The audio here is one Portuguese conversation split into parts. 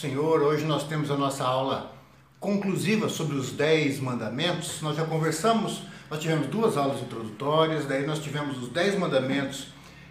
Senhor. Hoje nós temos a nossa aula conclusiva sobre os Dez Mandamentos. Nós já conversamos, nós tivemos duas aulas introdutórias, daí nós tivemos os Dez Mandamentos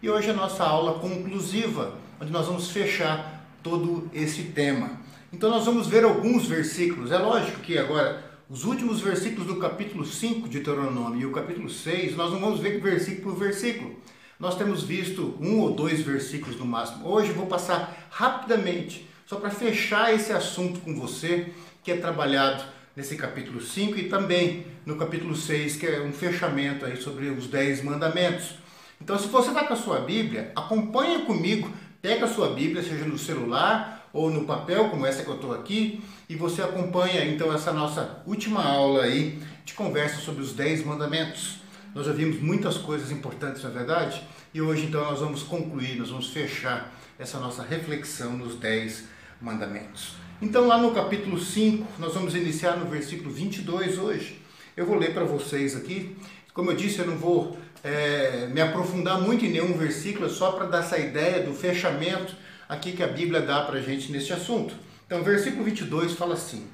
e hoje a nossa aula conclusiva, onde nós vamos fechar todo esse tema. Então nós vamos ver alguns versículos. É lógico que agora os últimos versículos do capítulo 5 de Deuteronômio e o capítulo 6, nós não vamos ver versículo por versículo. Nós temos visto um ou dois versículos no máximo. Hoje vou passar rapidamente, só para fechar esse assunto com você, que é trabalhado nesse capítulo 5 e também no capítulo 6, que é um fechamento aí sobre os 10 mandamentos. Então, se você está com a sua Bíblia, acompanha comigo, pega a sua Bíblia, seja no celular ou no papel, como essa que eu estou aqui, e você acompanha então essa nossa última aula aí de conversa sobre os 10 mandamentos. Nós já vimos muitas coisas importantes, na é verdade, e hoje então nós vamos concluir, nós vamos fechar essa nossa reflexão nos 10 mandamentos. Então, lá no capítulo 5, nós vamos iniciar no versículo 22 hoje. Eu vou ler para vocês aqui. Como eu disse, eu não vou é, me aprofundar muito em nenhum versículo, é só para dar essa ideia do fechamento aqui que a Bíblia dá para a gente nesse assunto. Então, versículo 22 fala assim: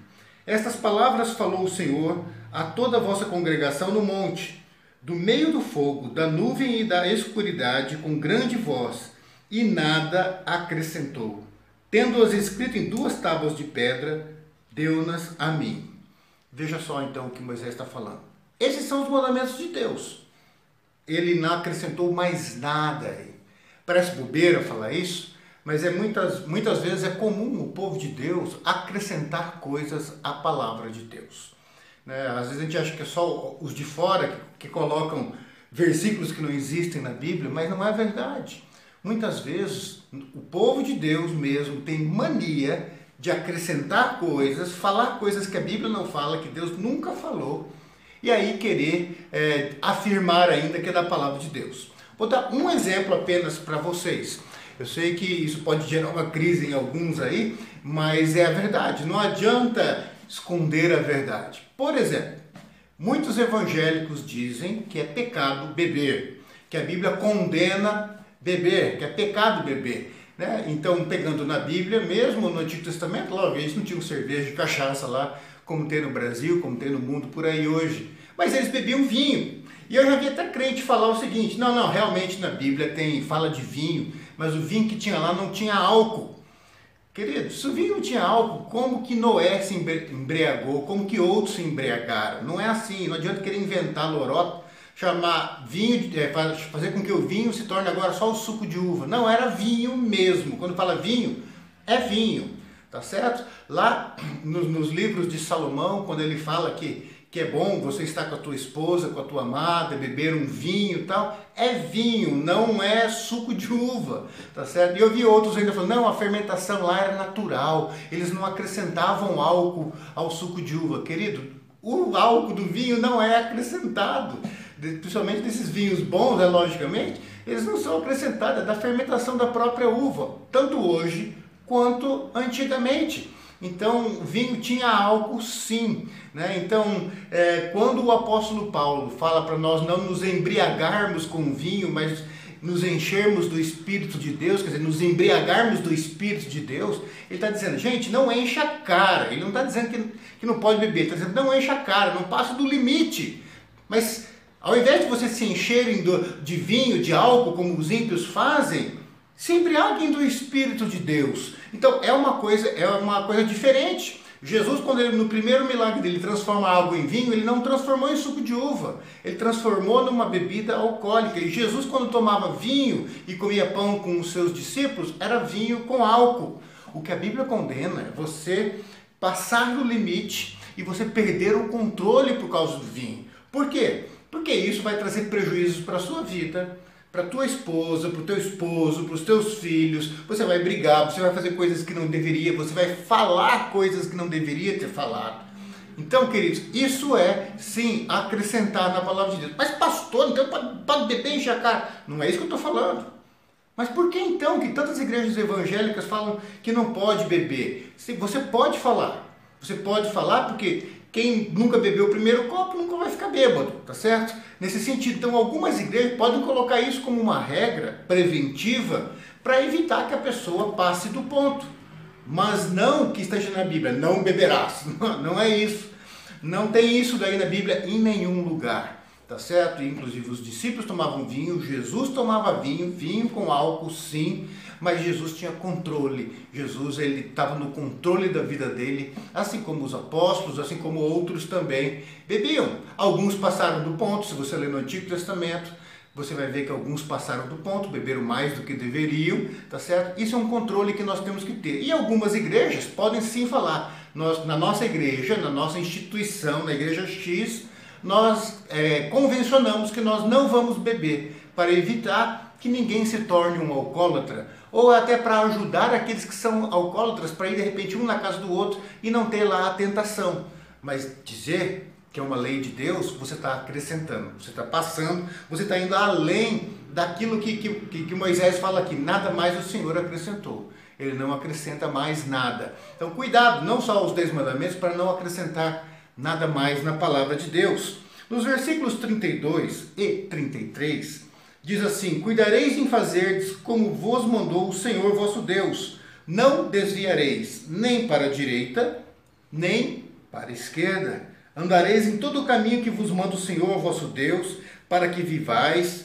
Estas palavras falou o Senhor a toda a vossa congregação no monte, do meio do fogo, da nuvem e da escuridade, com grande voz, e nada acrescentou. Tendo-as escrito em duas tábuas de pedra, deu-nas a mim. Veja só então o que Moisés está falando. Esses são os mandamentos de Deus. Ele não acrescentou mais nada aí. Parece bobeira falar isso, mas é muitas, muitas vezes é comum o povo de Deus acrescentar coisas à palavra de Deus. Né? Às vezes a gente acha que é só os de fora que, que colocam versículos que não existem na Bíblia, mas não é verdade. Muitas vezes o povo de Deus mesmo tem mania de acrescentar coisas, falar coisas que a Bíblia não fala, que Deus nunca falou, e aí querer é, afirmar ainda que é da palavra de Deus. Vou dar um exemplo apenas para vocês. Eu sei que isso pode gerar uma crise em alguns aí, mas é a verdade. Não adianta esconder a verdade. Por exemplo, muitos evangélicos dizem que é pecado beber, que a Bíblia condena beber, que é pecado beber. Né? Então, pegando na Bíblia, mesmo no Antigo Testamento, logo, eles não tinham cerveja de cachaça lá, como tem no Brasil, como tem no mundo por aí hoje. Mas eles bebiam vinho. E eu já vi até crente falar o seguinte: não, não, realmente na Bíblia tem fala de vinho, mas o vinho que tinha lá não tinha álcool. Querido, se o vinho não tinha álcool, como que Noé se embriagou? Como que outros se embriagaram? Não é assim, não adianta querer inventar lorota, chamar vinho, é, fazer com que o vinho se torne agora só o suco de uva. Não, era vinho mesmo. Quando fala vinho, é vinho, tá certo? Lá nos, nos livros de Salomão, quando ele fala que que é bom você estar com a tua esposa, com a tua amada, beber um vinho e tal, é vinho, não é suco de uva, tá certo? E eu vi outros ainda falando, não, a fermentação lá era natural, eles não acrescentavam álcool ao suco de uva. Querido, o álcool do vinho não é acrescentado, principalmente desses vinhos bons, né, logicamente, eles não são acrescentados, é da fermentação da própria uva, tanto hoje quanto antigamente. Então, vinho tinha álcool sim. Né? Então, é, quando o apóstolo Paulo fala para nós não nos embriagarmos com vinho, mas nos enchermos do Espírito de Deus, quer dizer, nos embriagarmos do Espírito de Deus, ele está dizendo, gente, não encha a cara. Ele não está dizendo que, que não pode beber, ele está dizendo, não encha a cara, não passa do limite. Mas ao invés de vocês se encherem de vinho, de álcool, como os ímpios fazem, se embriaguem do Espírito de Deus. Então é uma coisa, é uma coisa diferente. Jesus, quando ele no primeiro milagre dele transforma água em vinho, ele não transformou em suco de uva, ele transformou numa bebida alcoólica. E Jesus, quando tomava vinho e comia pão com os seus discípulos, era vinho com álcool. O que a Bíblia condena é você passar do limite e você perder o controle por causa do vinho. Por quê? Porque isso vai trazer prejuízos para a sua vida, para tua esposa, para o teu esposo, para os teus filhos, você vai brigar, você vai fazer coisas que não deveria, você vai falar coisas que não deveria ter falado. Então, queridos, isso é sim acrescentar na palavra de Deus. Mas, pastor, então pode beber e enxacar. Não é isso que eu estou falando. Mas por que então que tantas igrejas evangélicas falam que não pode beber? Você pode falar. Você pode falar porque quem nunca bebeu o primeiro copo nunca vai ficar bêbado, tá certo? Nesse sentido, então algumas igrejas podem colocar isso como uma regra preventiva para evitar que a pessoa passe do ponto. mas não que esteja na Bíblia, não beberás. Não é isso. Não tem isso daí na Bíblia em nenhum lugar. Tá certo? Inclusive os discípulos tomavam vinho, Jesus tomava vinho, vinho com álcool sim, mas Jesus tinha controle. Jesus ele estava no controle da vida dele, assim como os apóstolos, assim como outros também bebiam. Alguns passaram do ponto, se você ler no Antigo Testamento, você vai ver que alguns passaram do ponto, beberam mais do que deveriam, tá certo? Isso é um controle que nós temos que ter. E algumas igrejas podem sim falar, nós, na nossa igreja, na nossa instituição, na igreja X, nós é, convencionamos que nós não vamos beber para evitar que ninguém se torne um alcoólatra ou até para ajudar aqueles que são alcoólatras para ir de repente um na casa do outro e não ter lá a tentação. Mas dizer que é uma lei de Deus, você está acrescentando, você está passando, você está indo além daquilo que, que, que Moisés fala aqui, nada mais o Senhor acrescentou. Ele não acrescenta mais nada. Então, cuidado, não só os dez mandamentos, para não acrescentar nada mais na palavra de Deus. Nos versículos 32 e 33, diz assim: Cuidareis em fazerdes como vos mandou o Senhor vosso Deus. Não desviareis nem para a direita, nem para a esquerda Andareis em todo o caminho que vos manda o Senhor vosso Deus, para que vivais,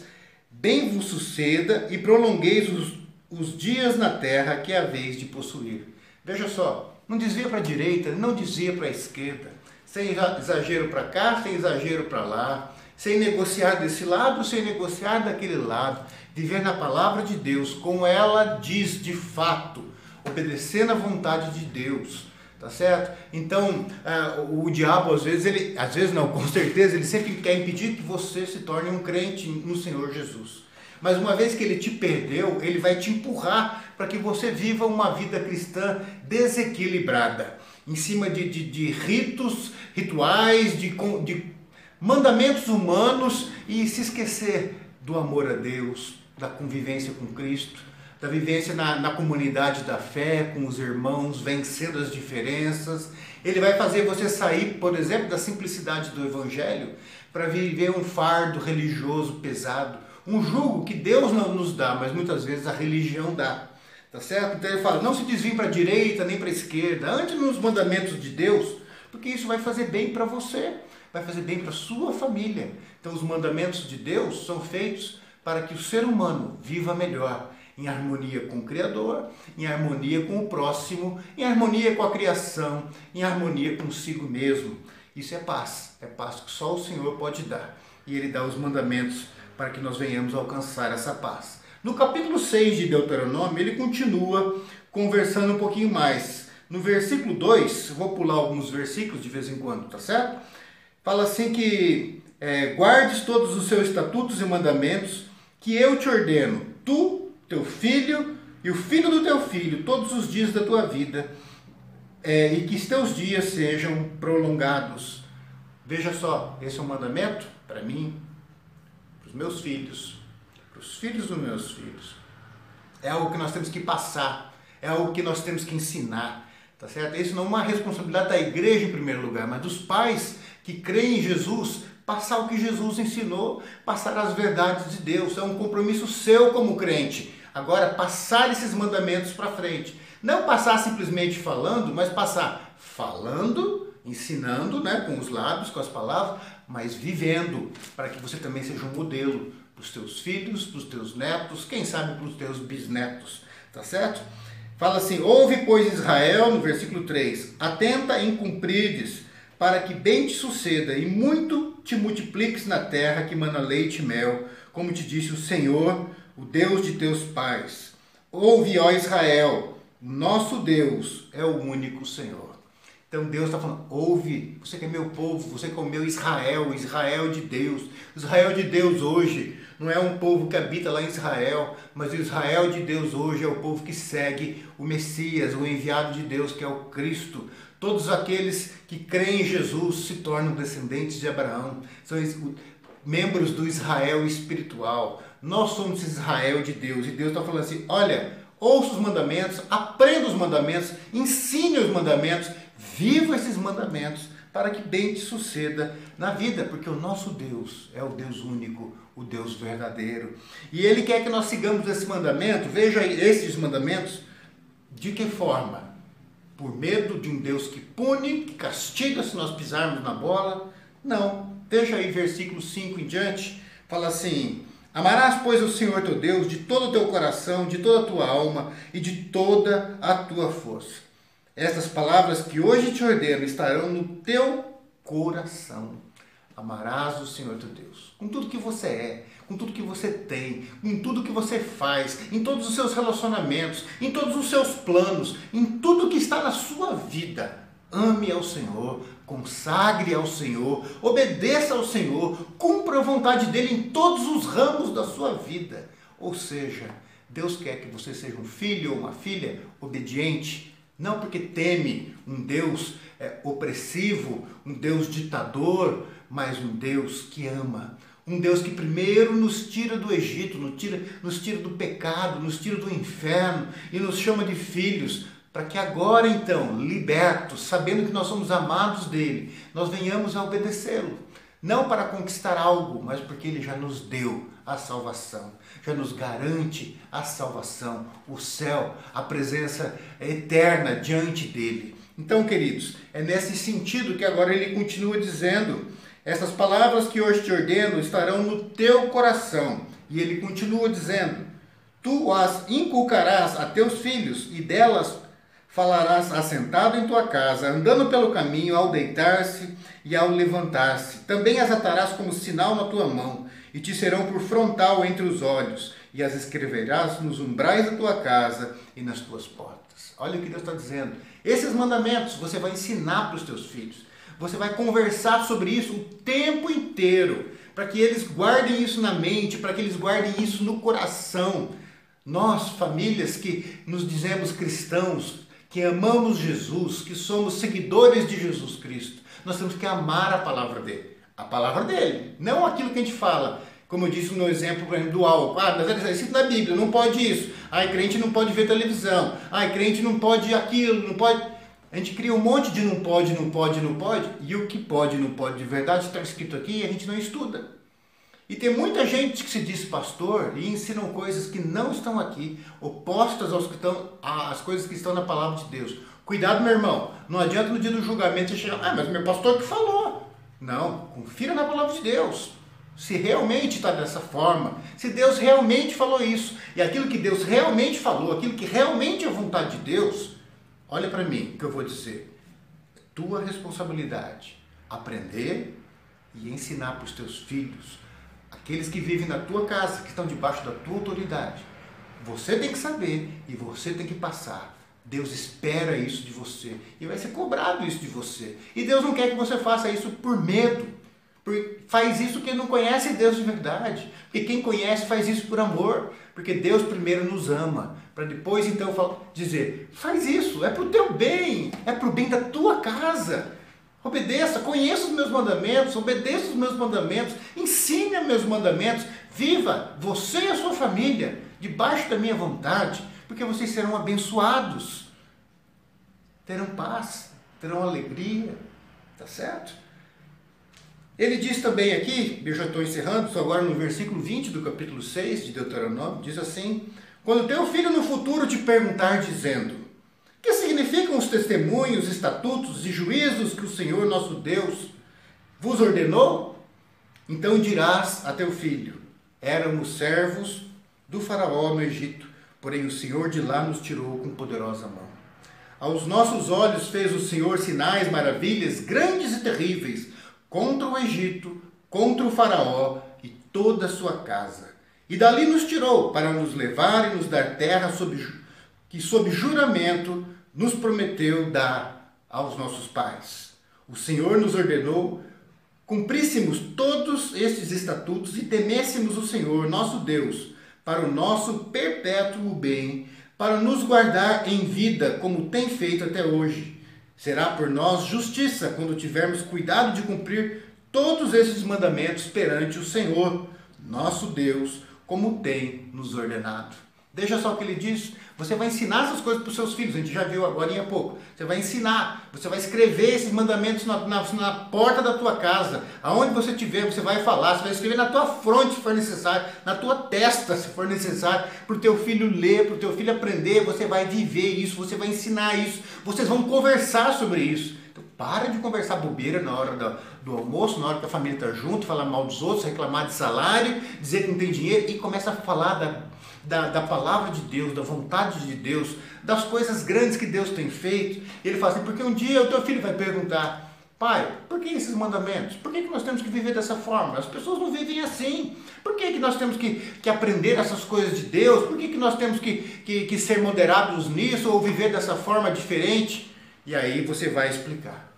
bem vos suceda e prolongueis os, os dias na terra que haveis de possuir. Veja só, não desvia para a direita, não desvia para a esquerda, sem exagero para cá, sem exagero para lá, sem negociar desse lado, sem negociar daquele lado, viver na palavra de Deus, como ela diz de fato, obedecendo à vontade de Deus tá certo? Então, uh, o diabo às vezes, ele, às vezes não, com certeza, ele sempre quer impedir que você se torne um crente no Senhor Jesus. Mas uma vez que ele te perdeu, ele vai te empurrar para que você viva uma vida cristã desequilibrada, em cima de, de, de ritos, rituais, de, de mandamentos humanos e se esquecer do amor a Deus, da convivência com Cristo da vivência na, na comunidade da fé, com os irmãos, vencendo as diferenças. Ele vai fazer você sair, por exemplo, da simplicidade do Evangelho para viver um fardo religioso pesado, um jugo que Deus não nos dá, mas muitas vezes a religião dá. Tá certo? Então ele fala: não se desvie para a direita nem para a esquerda, antes nos mandamentos de Deus, porque isso vai fazer bem para você, vai fazer bem para sua família. Então os mandamentos de Deus são feitos para que o ser humano viva melhor em harmonia com o Criador, em harmonia com o próximo, em harmonia com a criação, em harmonia consigo mesmo. Isso é paz, é paz que só o Senhor pode dar. E Ele dá os mandamentos para que nós venhamos alcançar essa paz. No capítulo 6 de Deuteronômio, ele continua conversando um pouquinho mais. No versículo 2, vou pular alguns versículos de vez em quando, tá certo? Fala assim que é, guardes todos os seus estatutos e mandamentos que eu te ordeno, tu teu filho e o filho do teu filho todos os dias da tua vida, é, e que os teus dias sejam prolongados. Veja só, esse é um mandamento para mim, os meus filhos, para os filhos dos meus filhos. É algo que nós temos que passar, é algo que nós temos que ensinar, tá certo? Isso não é uma responsabilidade da igreja em primeiro lugar, mas dos pais que creem em Jesus, passar o que Jesus ensinou, passar as verdades de Deus. É um compromisso seu como crente. Agora, passar esses mandamentos para frente. Não passar simplesmente falando, mas passar falando, ensinando né, com os lábios, com as palavras, mas vivendo, para que você também seja um modelo para os teus filhos, para os teus netos, quem sabe para os teus bisnetos. Tá certo? Fala assim: Ouve, pois, Israel, no versículo 3: Atenta em cumprides, para que bem te suceda e muito te multipliques na terra que mana leite e mel, como te disse o Senhor o Deus de teus pais. Ouve, ó Israel, nosso Deus é o único Senhor. Então Deus está falando, ouve, você que é meu povo, você que é o meu Israel, Israel de Deus. Israel de Deus hoje não é um povo que habita lá em Israel, mas o Israel de Deus hoje é o povo que segue o Messias, o enviado de Deus, que é o Cristo. Todos aqueles que creem em Jesus se tornam descendentes de Abraão, são membros do Israel espiritual. Nós somos Israel de Deus e Deus está falando assim: olha, ouça os mandamentos, aprenda os mandamentos, ensine os mandamentos, viva esses mandamentos para que bem te suceda na vida, porque o nosso Deus é o Deus único, o Deus verdadeiro. E Ele quer que nós sigamos esse mandamento, veja esses mandamentos, de que forma? por medo de um Deus que pune, que castiga se nós pisarmos na bola. Não. Veja aí versículo 5 em diante. Fala assim: Amarás, pois, o Senhor teu Deus de todo o teu coração, de toda a tua alma e de toda a tua força. Estas palavras que hoje te ordeno estarão no teu coração. Amarás o Senhor teu Deus com tudo que você é, com tudo que você tem, em tudo que você faz, em todos os seus relacionamentos, em todos os seus planos, em tudo que está na sua vida. Ame ao Senhor, consagre ao Senhor, obedeça ao Senhor, cumpra a vontade dele em todos os ramos da sua vida. Ou seja, Deus quer que você seja um filho ou uma filha obediente, não porque teme um Deus é, opressivo, um Deus ditador, mas um Deus que ama. Um Deus que primeiro nos tira do Egito, nos tira, nos tira do pecado, nos tira do inferno e nos chama de filhos, para que agora então, libertos, sabendo que nós somos amados dele, nós venhamos a obedecê-lo. Não para conquistar algo, mas porque ele já nos deu a salvação, já nos garante a salvação, o céu, a presença eterna diante dele. Então, queridos, é nesse sentido que agora ele continua dizendo: essas palavras que hoje te ordeno estarão no teu coração. E ele continua dizendo: Tu as inculcarás a teus filhos, e delas falarás assentado em tua casa, andando pelo caminho, ao deitar-se e ao levantar-se. Também as atarás como sinal na tua mão, e te serão por frontal entre os olhos, e as escreverás nos umbrais da tua casa e nas tuas portas. Olha o que Deus está dizendo. Esses mandamentos você vai ensinar para os teus filhos. Você vai conversar sobre isso o tempo inteiro, para que eles guardem isso na mente, para que eles guardem isso no coração. Nós, famílias que nos dizemos cristãos, que amamos Jesus, que somos seguidores de Jesus Cristo, nós temos que amar a palavra dele. A palavra dele, não aquilo que a gente fala. Como eu disse no exemplo por exemplo, do álcool. Ah, mas é escrito na Bíblia, não pode isso. Ai, crente não pode ver televisão. Ai, crente não pode aquilo, não pode. A gente cria um monte de não pode, não pode, não pode, e o que pode, não pode de verdade está escrito aqui e a gente não estuda. E tem muita gente que se diz pastor e ensinam coisas que não estão aqui, opostas aos que estão, às coisas que estão na palavra de Deus. Cuidado, meu irmão. Não adianta no dia do julgamento você chegar, ah, mas meu pastor que falou. Não, confira na palavra de Deus. Se realmente está dessa forma, se Deus realmente falou isso, e aquilo que Deus realmente falou, aquilo que realmente é vontade de Deus, olha para mim que eu vou dizer. É tua responsabilidade aprender e ensinar para os teus filhos aqueles que vivem na tua casa, que estão debaixo da tua autoridade. Você tem que saber e você tem que passar. Deus espera isso de você e vai ser cobrado isso de você. E Deus não quer que você faça isso por medo. Faz isso quem não conhece Deus de verdade. Porque quem conhece faz isso por amor. Porque Deus primeiro nos ama. Para depois então dizer: faz isso, é para o teu bem, é para o bem da tua casa. Obedeça, conheça os meus mandamentos, obedeça os meus mandamentos, ensine os meus mandamentos, viva você e a sua família debaixo da minha vontade, porque vocês serão abençoados, terão paz, terão alegria, tá certo? Ele diz também aqui, eu já estou encerrando, só agora no versículo 20 do capítulo 6 de Deuteronômio, diz assim: Quando teu filho no futuro te perguntar, dizendo, que significam os testemunhos, estatutos e juízos que o Senhor nosso Deus vos ordenou? Então dirás a teu filho: Éramos servos do Faraó no Egito, porém o Senhor de lá nos tirou com poderosa mão. Aos nossos olhos fez o Senhor sinais, maravilhas, grandes e terríveis, contra o Egito, contra o Faraó e toda a sua casa. E dali nos tirou para nos levar e nos dar terra sob, que, sob juramento, nos prometeu dar aos nossos pais. O Senhor nos ordenou cumpríssemos todos estes estatutos e temêssemos o Senhor, nosso Deus, para o nosso perpétuo bem, para nos guardar em vida, como tem feito até hoje. Será por nós justiça quando tivermos cuidado de cumprir todos esses mandamentos perante o Senhor, nosso Deus, como tem nos ordenado. Deixa só o que ele diz. Você vai ensinar essas coisas para os seus filhos. A gente já viu agora há pouco. Você vai ensinar. Você vai escrever esses mandamentos na, na, na porta da tua casa. Aonde você estiver, você vai falar. Você vai escrever na tua fronte, se for necessário. Na tua testa, se for necessário. Para o teu filho ler, para o teu filho aprender. Você vai viver isso. Você vai ensinar isso. Vocês vão conversar sobre isso. Então, para de conversar bobeira na hora do, do almoço, na hora que a família está junto, falar mal dos outros, reclamar de salário, dizer que não tem dinheiro e começa a falar da da, da palavra de Deus, da vontade de Deus, das coisas grandes que Deus tem feito. Ele fala assim, porque um dia o teu filho vai perguntar, pai, por que esses mandamentos? Por que, que nós temos que viver dessa forma? As pessoas não vivem assim. Por que, que nós temos que, que aprender essas coisas de Deus? Por que, que nós temos que, que, que ser moderados nisso ou viver dessa forma diferente? E aí você vai explicar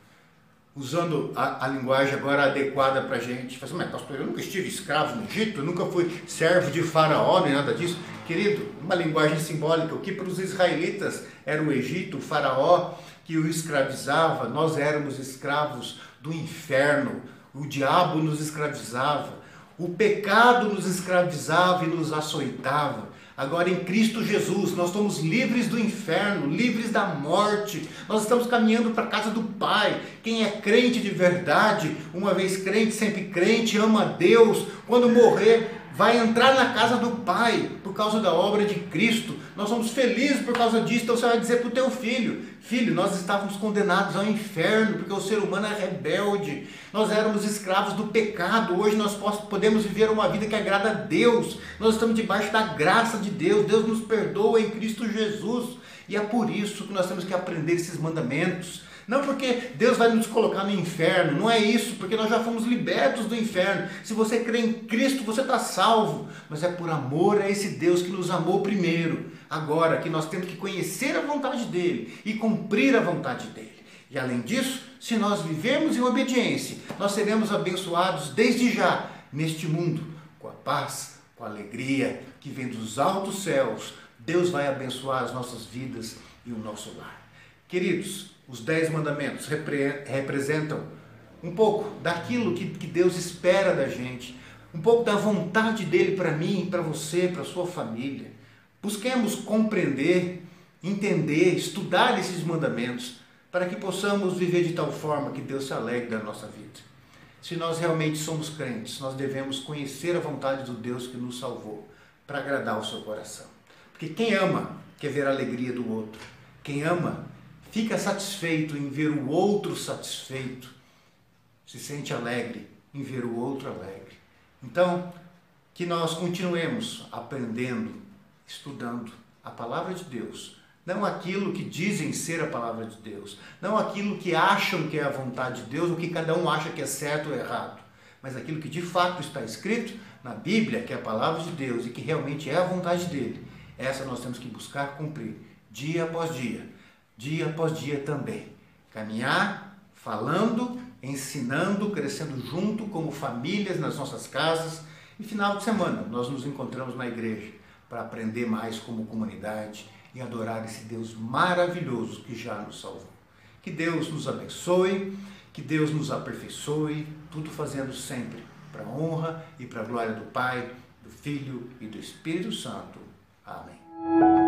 usando a, a, linguagem agora adequada para a gente. Fala assim, mas pastor, eu nunca estive escravo no Egito, nunca fui servo de faraó, nem nada disso. Querido, uma linguagem simbólica, o que para os israelitas era o Egito, o faraó que o escravizava, nós éramos escravos do inferno, o diabo nos escravizava, o pecado nos escravizava e nos açoitava. Agora em Cristo Jesus, nós estamos livres do inferno, livres da morte. Nós estamos caminhando para a casa do Pai. Quem é crente de verdade, uma vez crente, sempre crente, ama a Deus, quando morrer, vai entrar na casa do Pai por causa da obra de Cristo. Nós somos felizes por causa disso. Então você vai dizer para o teu filho: Filho, nós estávamos condenados ao inferno porque o ser humano é rebelde. Nós éramos escravos do pecado. Hoje nós podemos viver uma vida que agrada a Deus. Nós estamos debaixo da graça de Deus. Deus nos perdoa em Cristo Jesus. E é por isso que nós temos que aprender esses mandamentos. Não porque Deus vai nos colocar no inferno, não é isso, porque nós já fomos libertos do inferno. Se você crê em Cristo, você está salvo. Mas é por amor a esse Deus que nos amou primeiro. Agora que nós temos que conhecer a vontade dele e cumprir a vontade dele. E além disso, se nós vivemos em obediência, nós seremos abençoados desde já neste mundo, com a paz, com a alegria que vem dos altos céus. Deus vai abençoar as nossas vidas e o nosso lar. Queridos, os dez mandamentos repre representam um pouco daquilo que, que Deus espera da gente, um pouco da vontade dele para mim, para você, para sua família. Busquemos compreender, entender, estudar esses mandamentos para que possamos viver de tal forma que Deus se alegre da nossa vida. Se nós realmente somos crentes, nós devemos conhecer a vontade do Deus que nos salvou para agradar o seu coração. Porque quem ama quer ver a alegria do outro. Quem ama fica satisfeito em ver o outro satisfeito, se sente alegre em ver o outro alegre. Então, que nós continuemos aprendendo, estudando a palavra de Deus, não aquilo que dizem ser a palavra de Deus, não aquilo que acham que é a vontade de Deus, o que cada um acha que é certo ou errado, mas aquilo que de fato está escrito na Bíblia, que é a palavra de Deus e que realmente é a vontade dele. Essa nós temos que buscar cumprir dia após dia dia após dia também. Caminhar falando, ensinando, crescendo junto como famílias nas nossas casas. E final de semana nós nos encontramos na igreja para aprender mais como comunidade e adorar esse Deus maravilhoso que já nos salvou. Que Deus nos abençoe, que Deus nos aperfeiçoe, tudo fazendo sempre para a honra e para a glória do Pai, do Filho e do Espírito Santo. Amém.